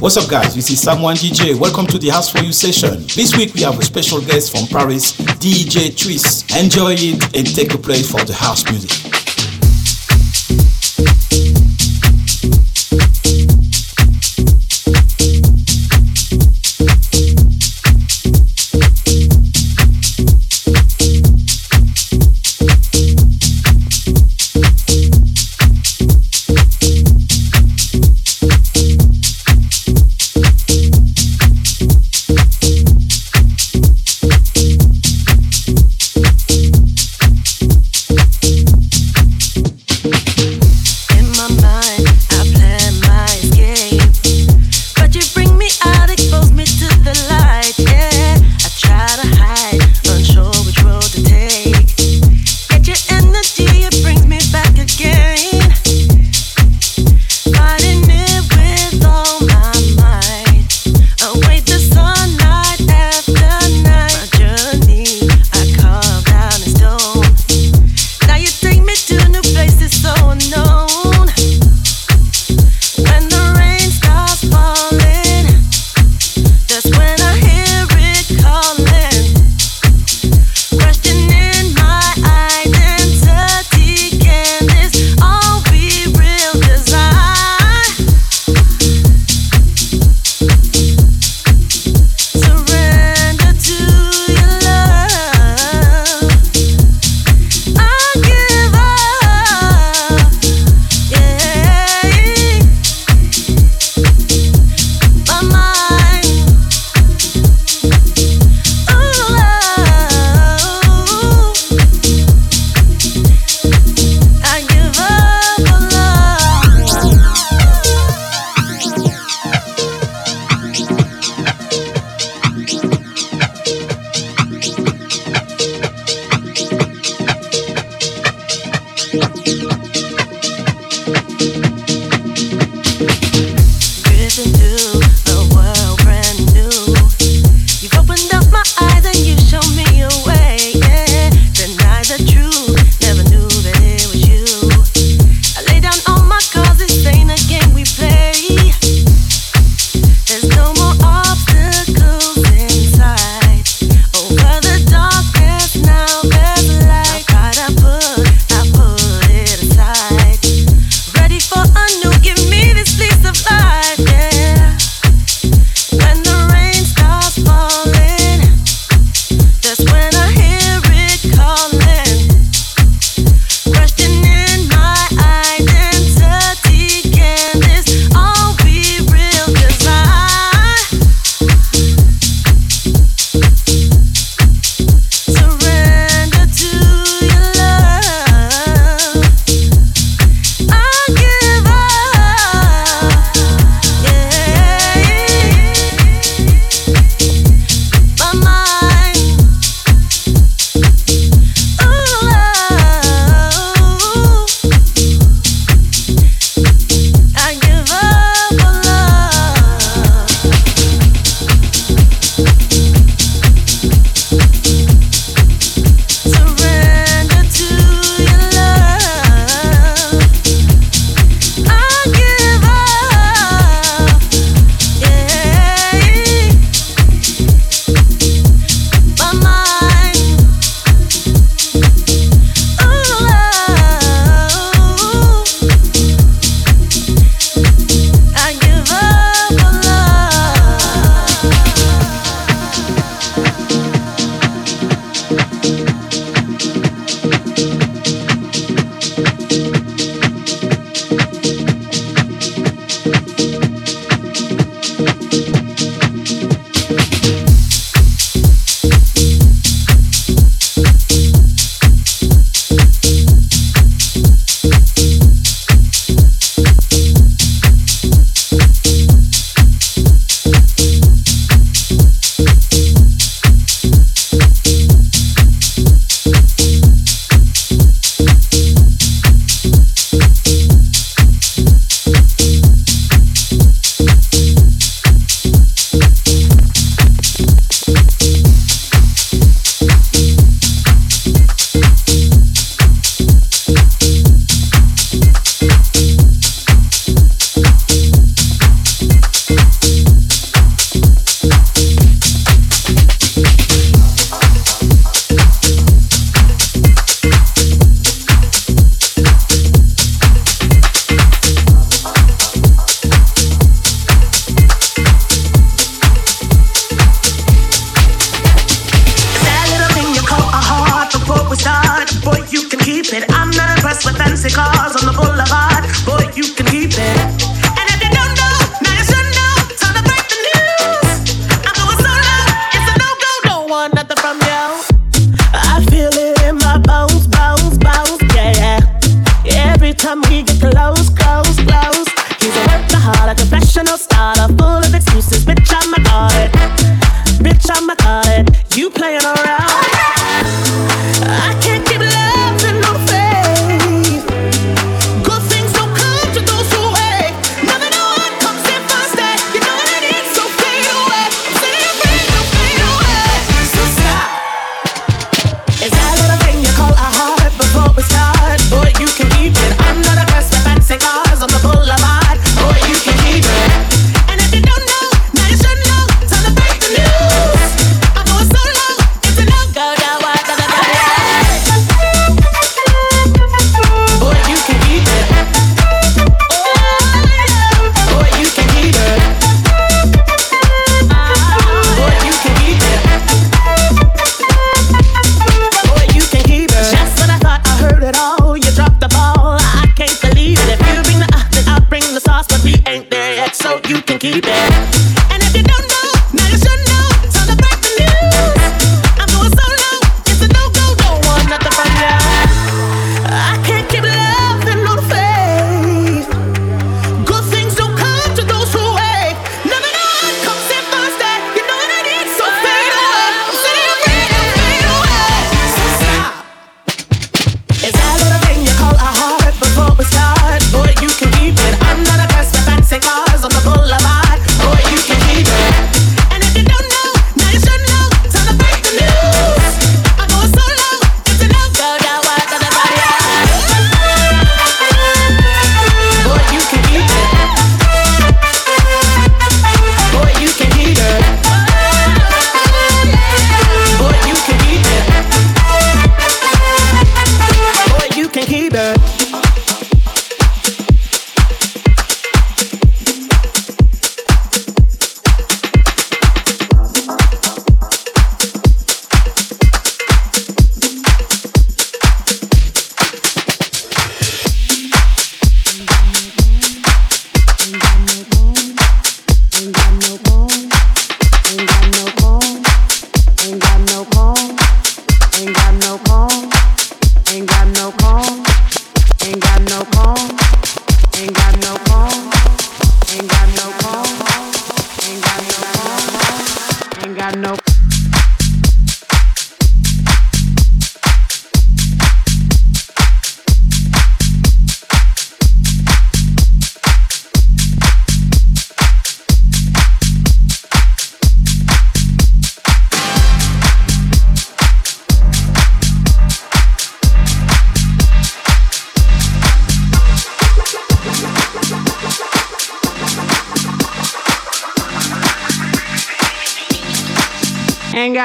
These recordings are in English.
What's up, guys? This is Someone DJ. Welcome to the House for You session. This week we have a special guest from Paris, DJ Twist. Enjoy it and take a place for the house music.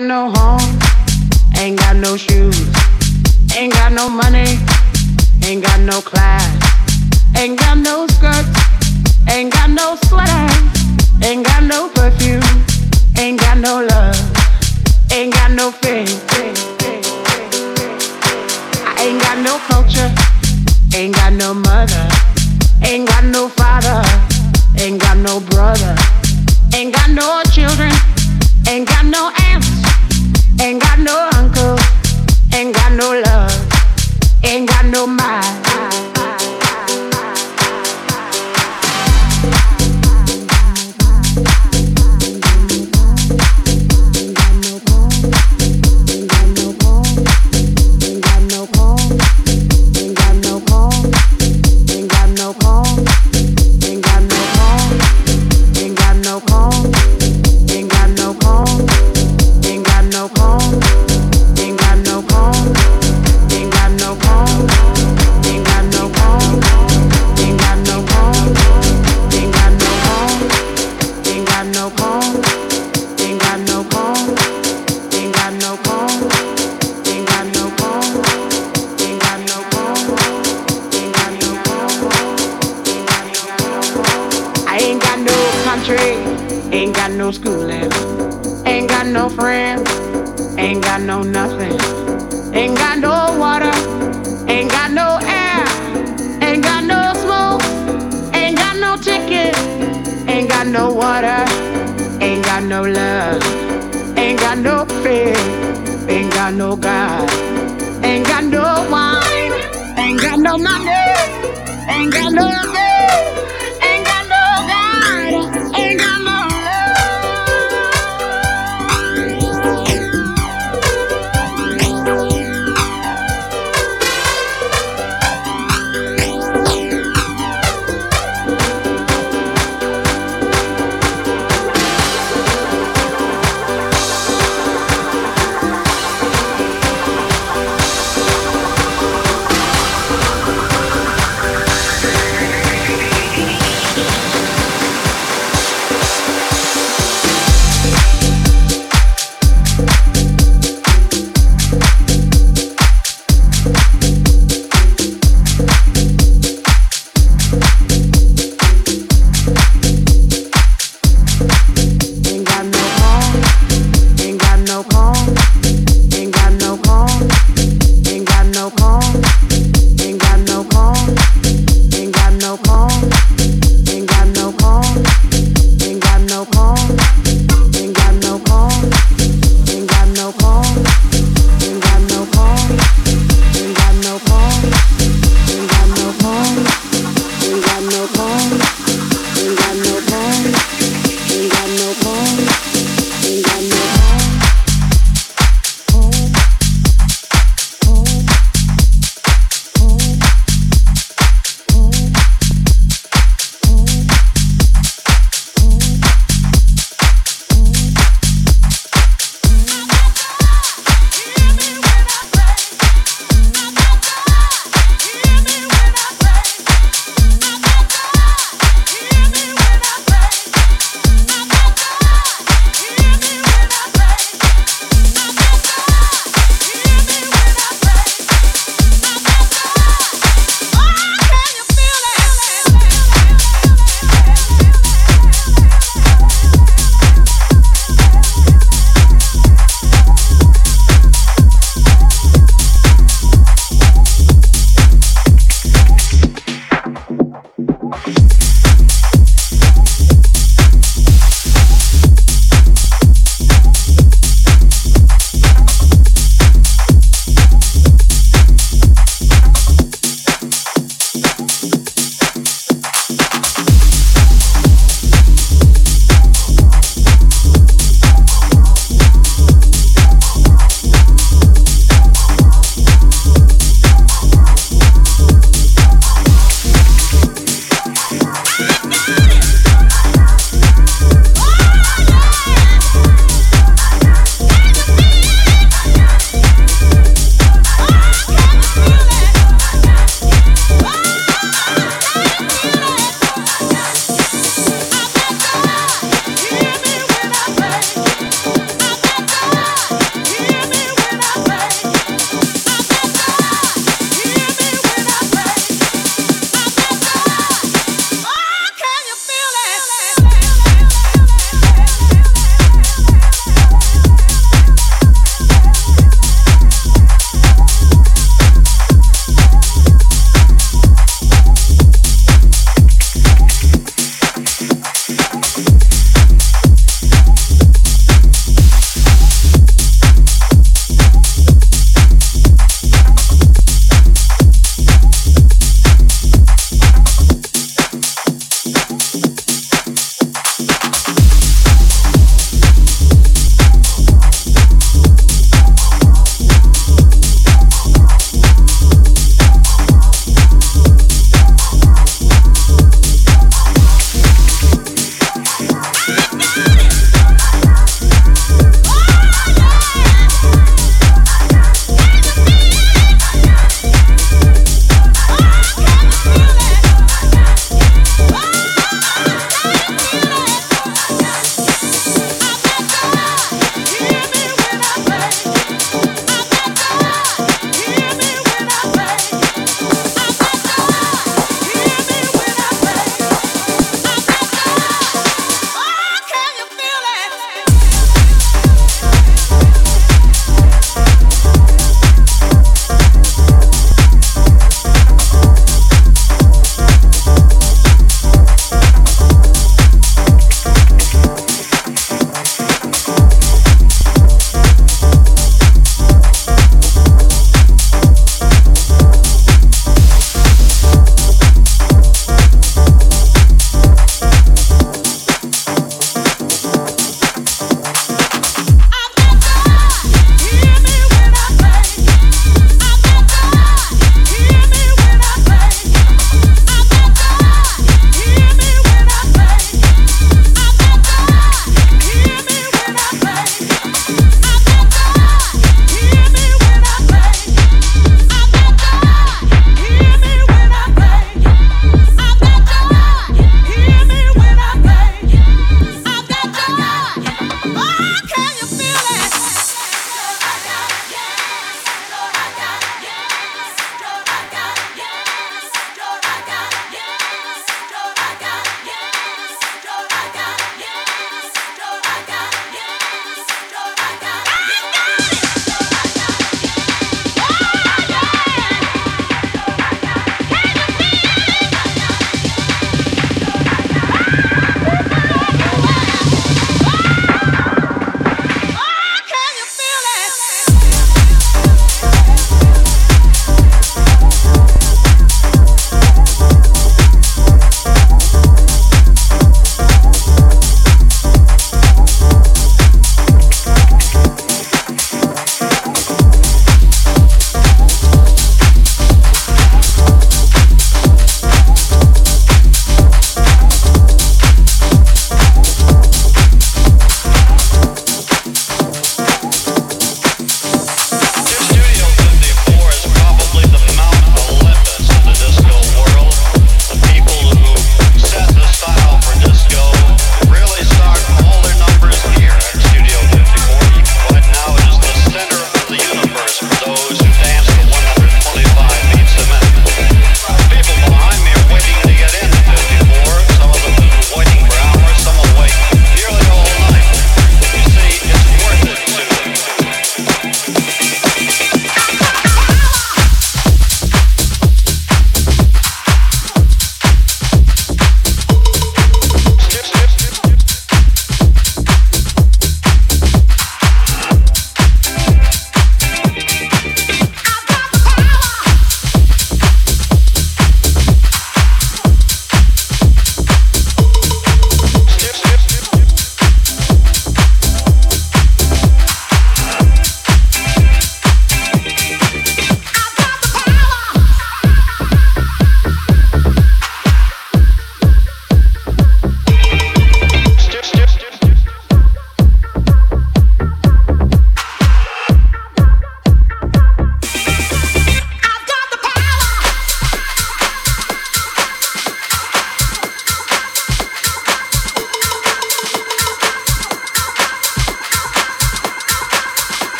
Got no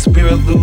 spirit loose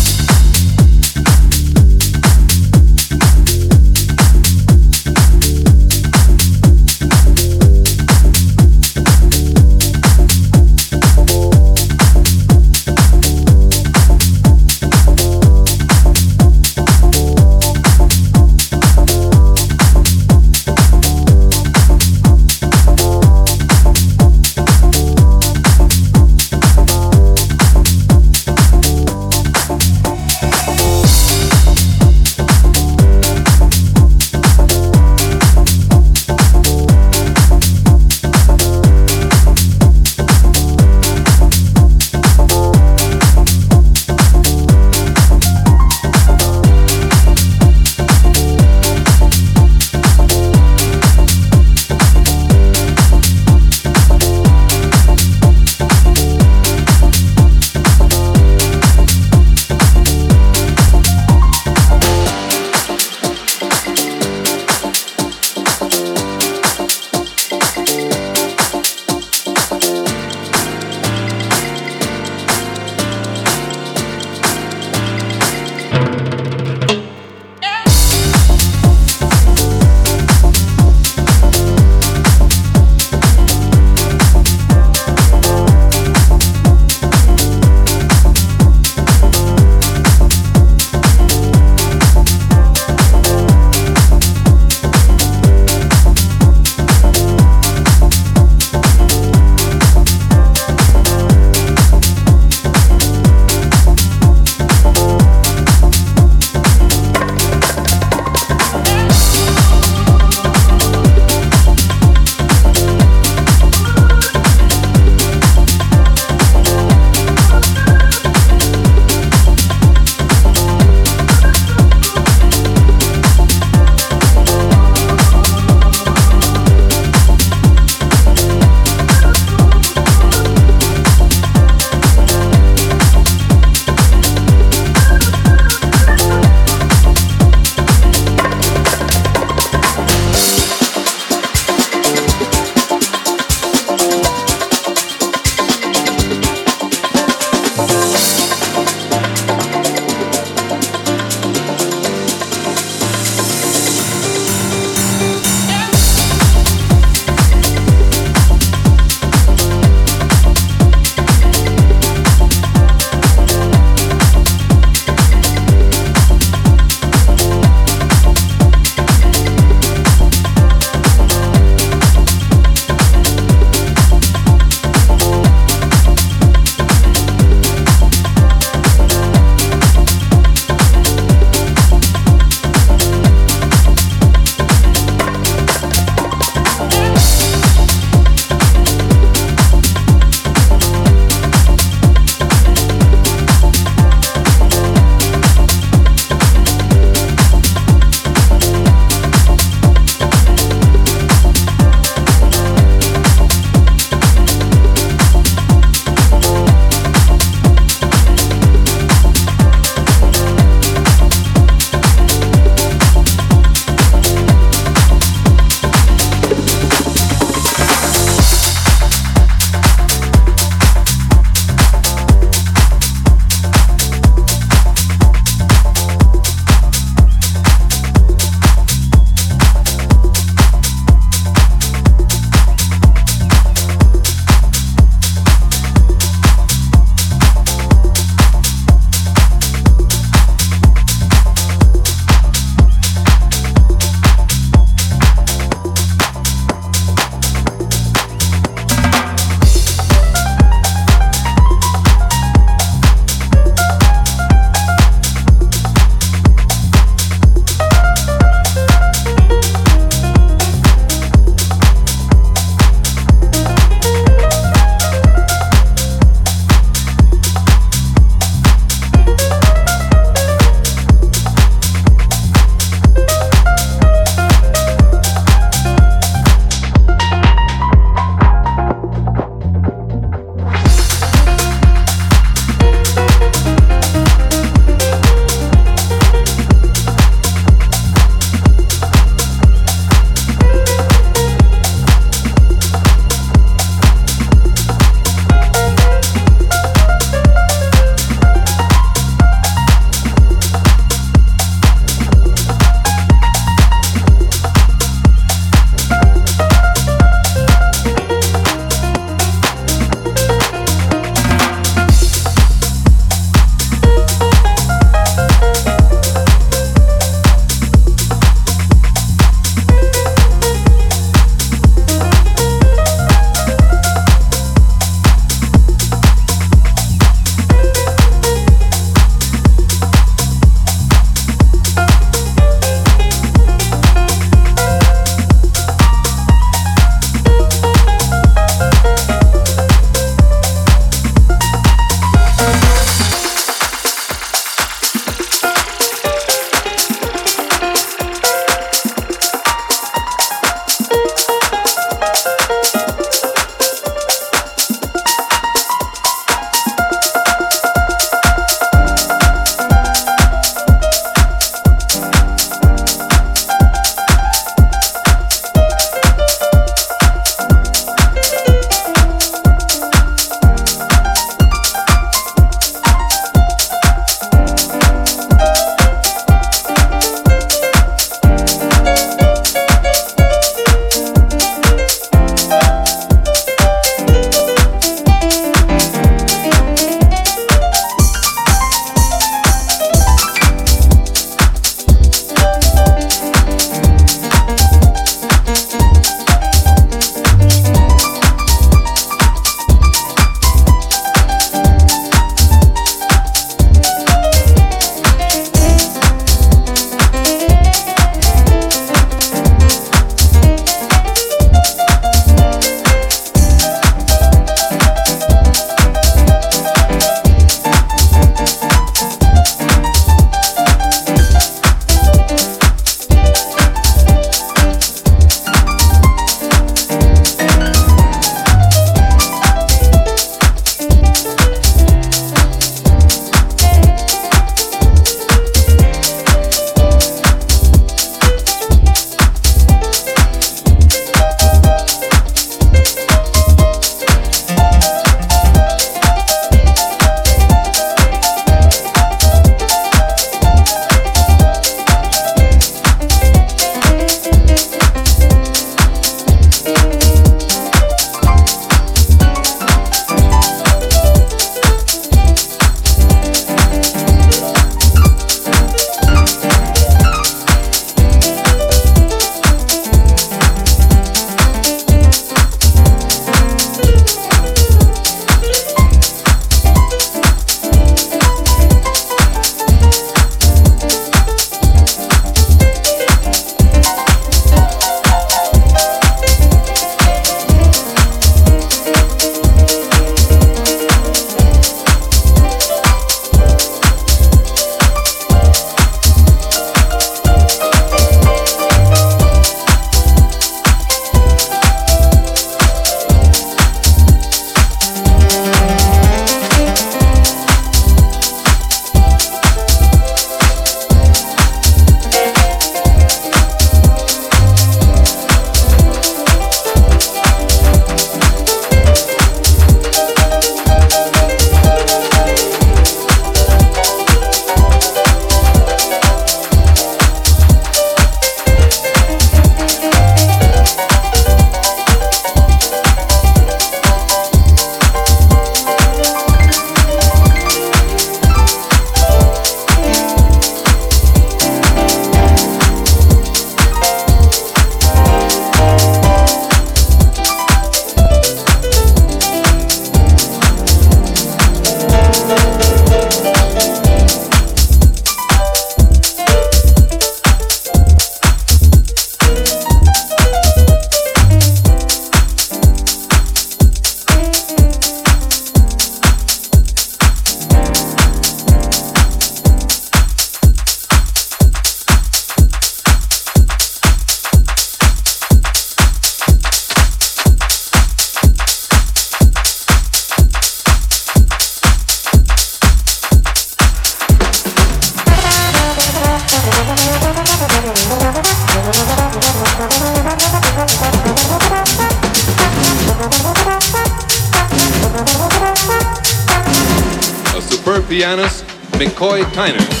pianist McCoy Tyner.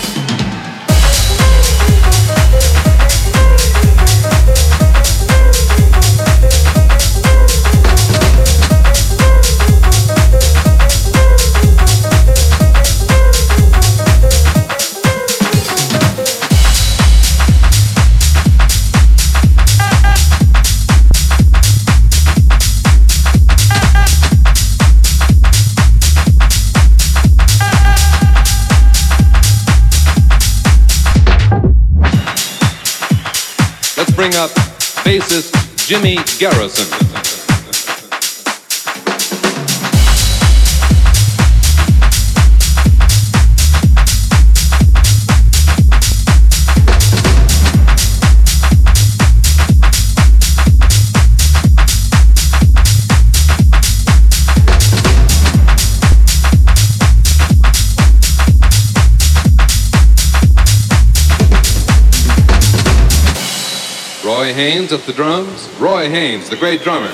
Haynes at the drums. Roy Haynes, the great drummer.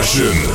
Session.